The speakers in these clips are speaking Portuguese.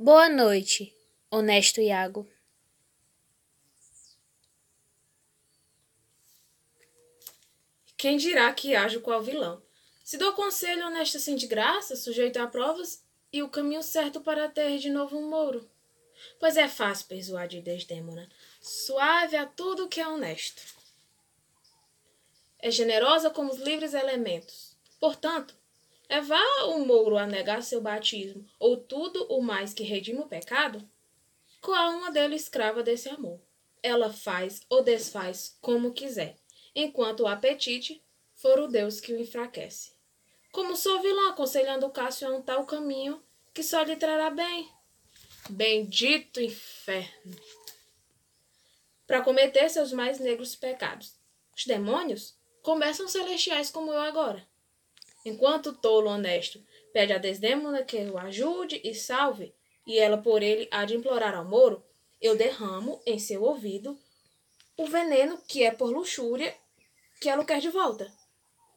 Boa noite, honesto Iago. Quem dirá que ajo qual vilão? Se dou conselho honesto assim de graça, sujeito a provas, e o caminho certo para ter de novo um mouro. Pois é fácil persuadir Desdémona, suave a tudo que é honesto. É generosa como os livres elementos. Portanto, levar o mouro a negar seu batismo, ou tudo o mais que redime o pecado, com a alma dele escrava desse amor. Ela faz ou desfaz como quiser, enquanto o apetite for o Deus que o enfraquece. Como sou vilã aconselhando Cássio a um tal caminho que só lhe trará bem. Bendito inferno! Para cometer seus mais negros pecados. Os demônios começam celestiais como eu agora. Enquanto o tolo honesto pede a Desdémona que o ajude e salve, e ela por ele há de implorar ao Moro, eu derramo em seu ouvido o veneno que é por luxúria que ela quer de volta.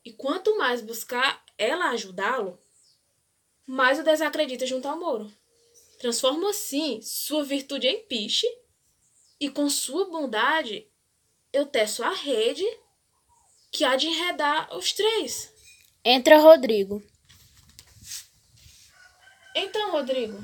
E quanto mais buscar ela ajudá-lo, mais o desacredita junto ao Moro. Transforma assim sua virtude em piche, e com sua bondade eu teço a rede que há de enredar os três. Entra Rodrigo. Então, Rodrigo,